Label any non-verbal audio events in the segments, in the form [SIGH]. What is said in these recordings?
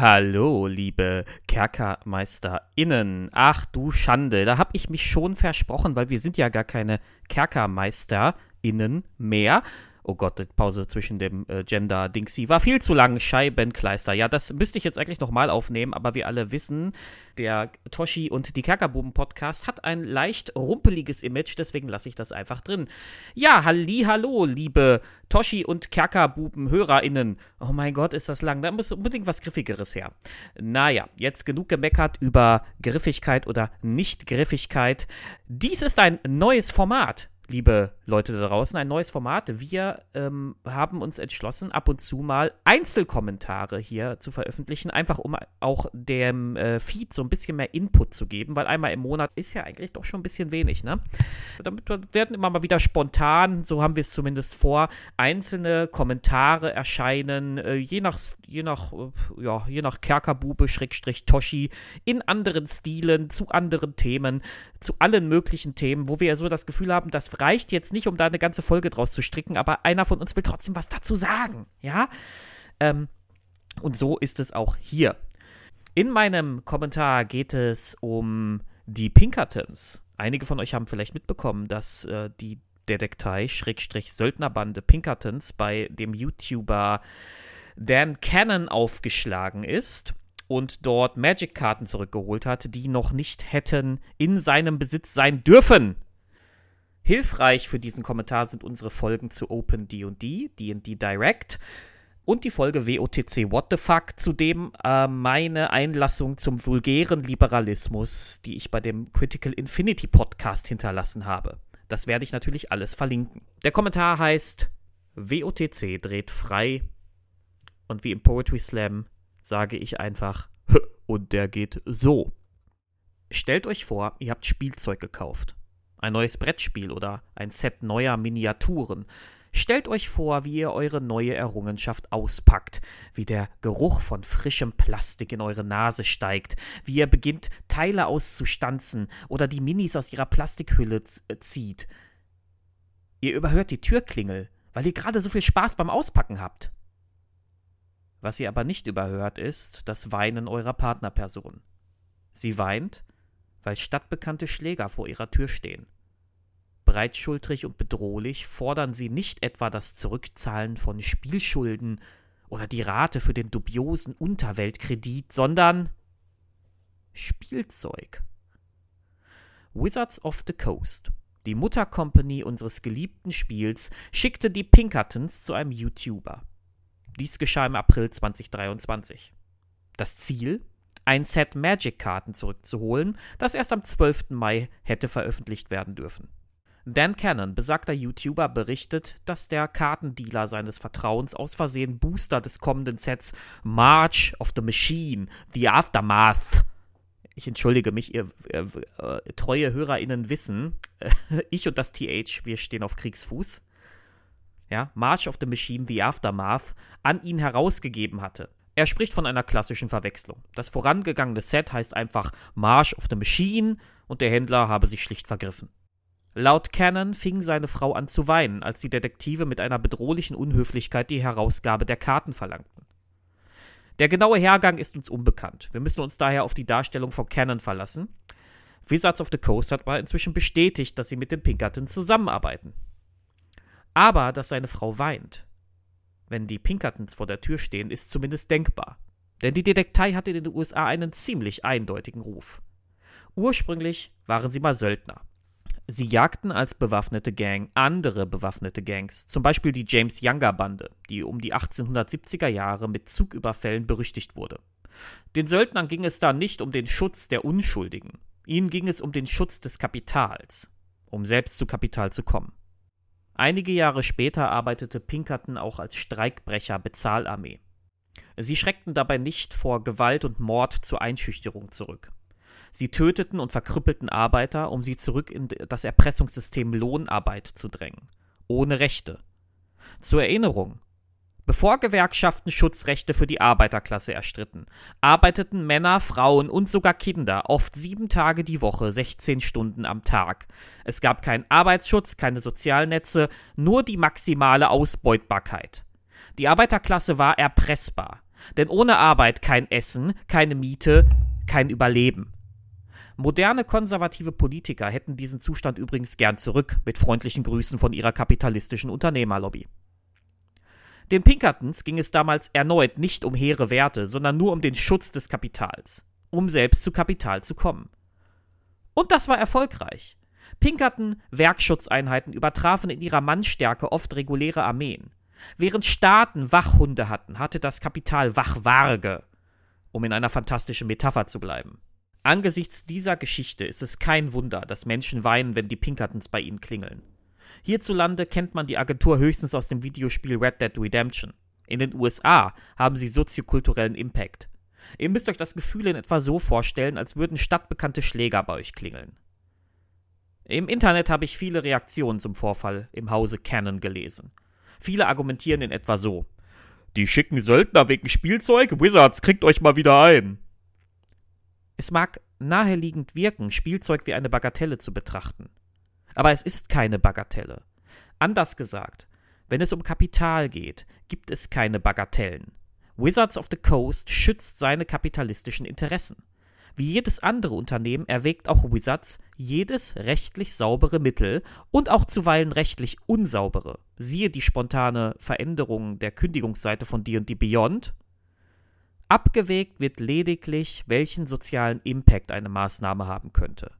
Hallo, liebe KerkermeisterInnen. Ach du Schande, da hab ich mich schon versprochen, weil wir sind ja gar keine KerkermeisterInnen mehr. Oh Gott, die Pause zwischen dem äh, Gender-Dingsy war viel zu lang. Scheibenkleister. Ja, das müsste ich jetzt eigentlich nochmal aufnehmen, aber wir alle wissen, der Toshi und die Kerkerbuben-Podcast hat ein leicht rumpeliges Image, deswegen lasse ich das einfach drin. Ja, halli, hallo, liebe Toshi und Kerkerbuben-HörerInnen. Oh mein Gott, ist das lang. Da muss unbedingt was Griffigeres her. Naja, jetzt genug gemeckert über Griffigkeit oder Nicht-Griffigkeit. Dies ist ein neues Format liebe Leute da draußen, ein neues Format. Wir ähm, haben uns entschlossen, ab und zu mal Einzelkommentare hier zu veröffentlichen, einfach um auch dem äh, Feed so ein bisschen mehr Input zu geben, weil einmal im Monat ist ja eigentlich doch schon ein bisschen wenig, ne? Damit werden immer mal wieder spontan, so haben wir es zumindest vor, einzelne Kommentare erscheinen, äh, je nach, je nach, äh, ja, je nach Kerkerbube, Schrägstrich Toshi, in anderen Stilen, zu anderen Themen, zu allen möglichen Themen, wo wir ja so das Gefühl haben, reicht jetzt nicht, um da eine ganze Folge draus zu stricken, aber einer von uns will trotzdem was dazu sagen, ja? Ähm, und so ist es auch hier. In meinem Kommentar geht es um die Pinkertons. Einige von euch haben vielleicht mitbekommen, dass äh, die Detektei-Söldnerbande Pinkertons bei dem YouTuber Dan Cannon aufgeschlagen ist und dort Magic-Karten zurückgeholt hat, die noch nicht hätten in seinem Besitz sein dürfen. Hilfreich für diesen Kommentar sind unsere Folgen zu Open D&D, D&D Direct und die Folge WOTC What the Fuck, zudem äh, meine Einlassung zum vulgären Liberalismus, die ich bei dem Critical Infinity Podcast hinterlassen habe. Das werde ich natürlich alles verlinken. Der Kommentar heißt WOTC dreht frei und wie im Poetry Slam sage ich einfach [LAUGHS] und der geht so. Stellt euch vor, ihr habt Spielzeug gekauft ein neues Brettspiel oder ein Set neuer Miniaturen. Stellt euch vor, wie ihr eure neue Errungenschaft auspackt, wie der Geruch von frischem Plastik in eure Nase steigt, wie ihr beginnt, Teile auszustanzen oder die Minis aus ihrer Plastikhülle äh, zieht. Ihr überhört die Türklingel, weil ihr gerade so viel Spaß beim Auspacken habt. Was ihr aber nicht überhört, ist das Weinen eurer Partnerperson. Sie weint, weil stadtbekannte Schläger vor ihrer Tür stehen. Breitschultrig und bedrohlich fordern sie nicht etwa das Zurückzahlen von Spielschulden oder die Rate für den dubiosen Unterweltkredit, sondern Spielzeug. Wizards of the Coast, die Muttercompany unseres geliebten Spiels, schickte die Pinkertons zu einem YouTuber. Dies geschah im April 2023. Das Ziel? Ein Set Magic-Karten zurückzuholen, das erst am 12. Mai hätte veröffentlicht werden dürfen. Dan Cannon, besagter YouTuber, berichtet, dass der Kartendealer seines Vertrauens aus Versehen Booster des kommenden Sets March of the Machine, The Aftermath ich entschuldige mich, ihr äh, äh, treue HörerInnen wissen, äh, [LAUGHS] ich und das TH, wir stehen auf Kriegsfuß. Ja, March of the Machine, The Aftermath, an ihn herausgegeben hatte. Er spricht von einer klassischen Verwechslung. Das vorangegangene Set heißt einfach March of the Machine und der Händler habe sich schlicht vergriffen. Laut Cannon fing seine Frau an zu weinen, als die Detektive mit einer bedrohlichen Unhöflichkeit die Herausgabe der Karten verlangten. Der genaue Hergang ist uns unbekannt. Wir müssen uns daher auf die Darstellung von Cannon verlassen. Wizards of the Coast hat aber inzwischen bestätigt, dass sie mit den Pinkerton zusammenarbeiten. Aber dass seine Frau weint, wenn die Pinkertons vor der Tür stehen, ist zumindest denkbar. Denn die Detektei hatte in den USA einen ziemlich eindeutigen Ruf. Ursprünglich waren sie mal Söldner. Sie jagten als bewaffnete Gang andere bewaffnete Gangs, zum Beispiel die James Younger Bande, die um die 1870er Jahre mit Zugüberfällen berüchtigt wurde. Den Söldnern ging es da nicht um den Schutz der Unschuldigen, ihnen ging es um den Schutz des Kapitals, um selbst zu Kapital zu kommen. Einige Jahre später arbeitete Pinkerton auch als Streikbrecher Bezahlarmee. Sie schreckten dabei nicht vor Gewalt und Mord zur Einschüchterung zurück. Sie töteten und verkrüppelten Arbeiter, um sie zurück in das Erpressungssystem Lohnarbeit zu drängen. Ohne Rechte. Zur Erinnerung, Bevor Gewerkschaften Schutzrechte für die Arbeiterklasse erstritten, arbeiteten Männer, Frauen und sogar Kinder oft sieben Tage die Woche, 16 Stunden am Tag. Es gab keinen Arbeitsschutz, keine Sozialnetze, nur die maximale Ausbeutbarkeit. Die Arbeiterklasse war erpressbar. Denn ohne Arbeit kein Essen, keine Miete, kein Überleben. Moderne konservative Politiker hätten diesen Zustand übrigens gern zurück, mit freundlichen Grüßen von ihrer kapitalistischen Unternehmerlobby. Den Pinkertons ging es damals erneut nicht um hehre Werte, sondern nur um den Schutz des Kapitals, um selbst zu Kapital zu kommen. Und das war erfolgreich. Pinkerton Werkschutzeinheiten übertrafen in ihrer Mannstärke oft reguläre Armeen. Während Staaten Wachhunde hatten, hatte das Kapital Wachwarge, um in einer fantastischen Metapher zu bleiben. Angesichts dieser Geschichte ist es kein Wunder, dass Menschen weinen, wenn die Pinkertons bei ihnen klingeln. Hierzulande kennt man die Agentur höchstens aus dem Videospiel Red Dead Redemption. In den USA haben sie soziokulturellen Impact. Ihr müsst euch das Gefühl in etwa so vorstellen, als würden stadtbekannte Schläger bei euch klingeln. Im Internet habe ich viele Reaktionen zum Vorfall im Hause Canon gelesen. Viele argumentieren in etwa so: Die schicken Söldner wegen Spielzeug? Wizards, kriegt euch mal wieder ein. Es mag naheliegend wirken, Spielzeug wie eine Bagatelle zu betrachten. Aber es ist keine Bagatelle. Anders gesagt, wenn es um Kapital geht, gibt es keine Bagatellen. Wizards of the Coast schützt seine kapitalistischen Interessen. Wie jedes andere Unternehmen erwägt auch Wizards jedes rechtlich saubere Mittel und auch zuweilen rechtlich unsaubere. Siehe die spontane Veränderung der Kündigungsseite von D&D Beyond. Abgewägt wird lediglich, welchen sozialen Impact eine Maßnahme haben könnte.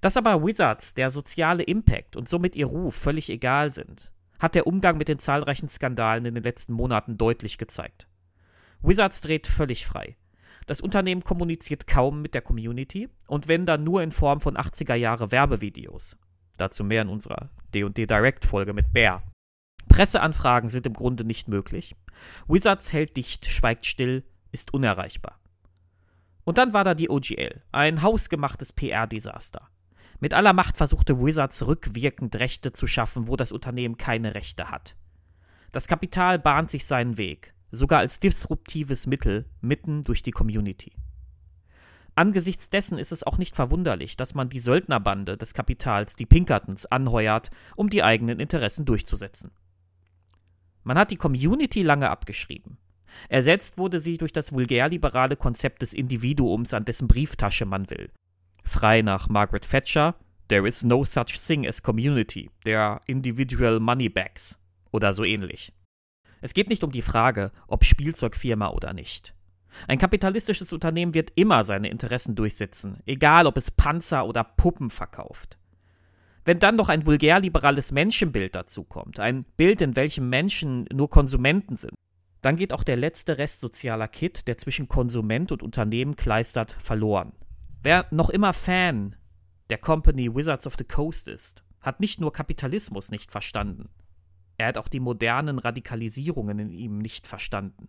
Dass aber Wizards der soziale Impact und somit ihr Ruf völlig egal sind, hat der Umgang mit den zahlreichen Skandalen in den letzten Monaten deutlich gezeigt. Wizards dreht völlig frei. Das Unternehmen kommuniziert kaum mit der Community und wenn dann nur in Form von 80er Jahre Werbevideos. Dazu mehr in unserer D&D Direct Folge mit Bear. Presseanfragen sind im Grunde nicht möglich. Wizards hält dicht, schweigt still, ist unerreichbar. Und dann war da die OGL, ein hausgemachtes PR-Desaster. Mit aller Macht versuchte Wizards rückwirkend Rechte zu schaffen, wo das Unternehmen keine Rechte hat. Das Kapital bahnt sich seinen Weg sogar als disruptives Mittel mitten durch die Community. Angesichts dessen ist es auch nicht verwunderlich, dass man die Söldnerbande des Kapitals, die Pinkertons, anheuert, um die eigenen Interessen durchzusetzen. Man hat die Community lange abgeschrieben. Ersetzt wurde sie durch das vulgärliberale Konzept des Individuums, an dessen Brieftasche man will. Frei nach Margaret Thatcher, There is no such thing as community, there are individual money bags oder so ähnlich. Es geht nicht um die Frage, ob Spielzeugfirma oder nicht. Ein kapitalistisches Unternehmen wird immer seine Interessen durchsetzen, egal ob es Panzer oder Puppen verkauft. Wenn dann noch ein vulgärliberales Menschenbild dazukommt, ein Bild, in welchem Menschen nur Konsumenten sind, dann geht auch der letzte Rest sozialer Kit, der zwischen Konsument und Unternehmen kleistert, verloren. Wer noch immer Fan der Company Wizards of the Coast ist, hat nicht nur Kapitalismus nicht verstanden, er hat auch die modernen Radikalisierungen in ihm nicht verstanden.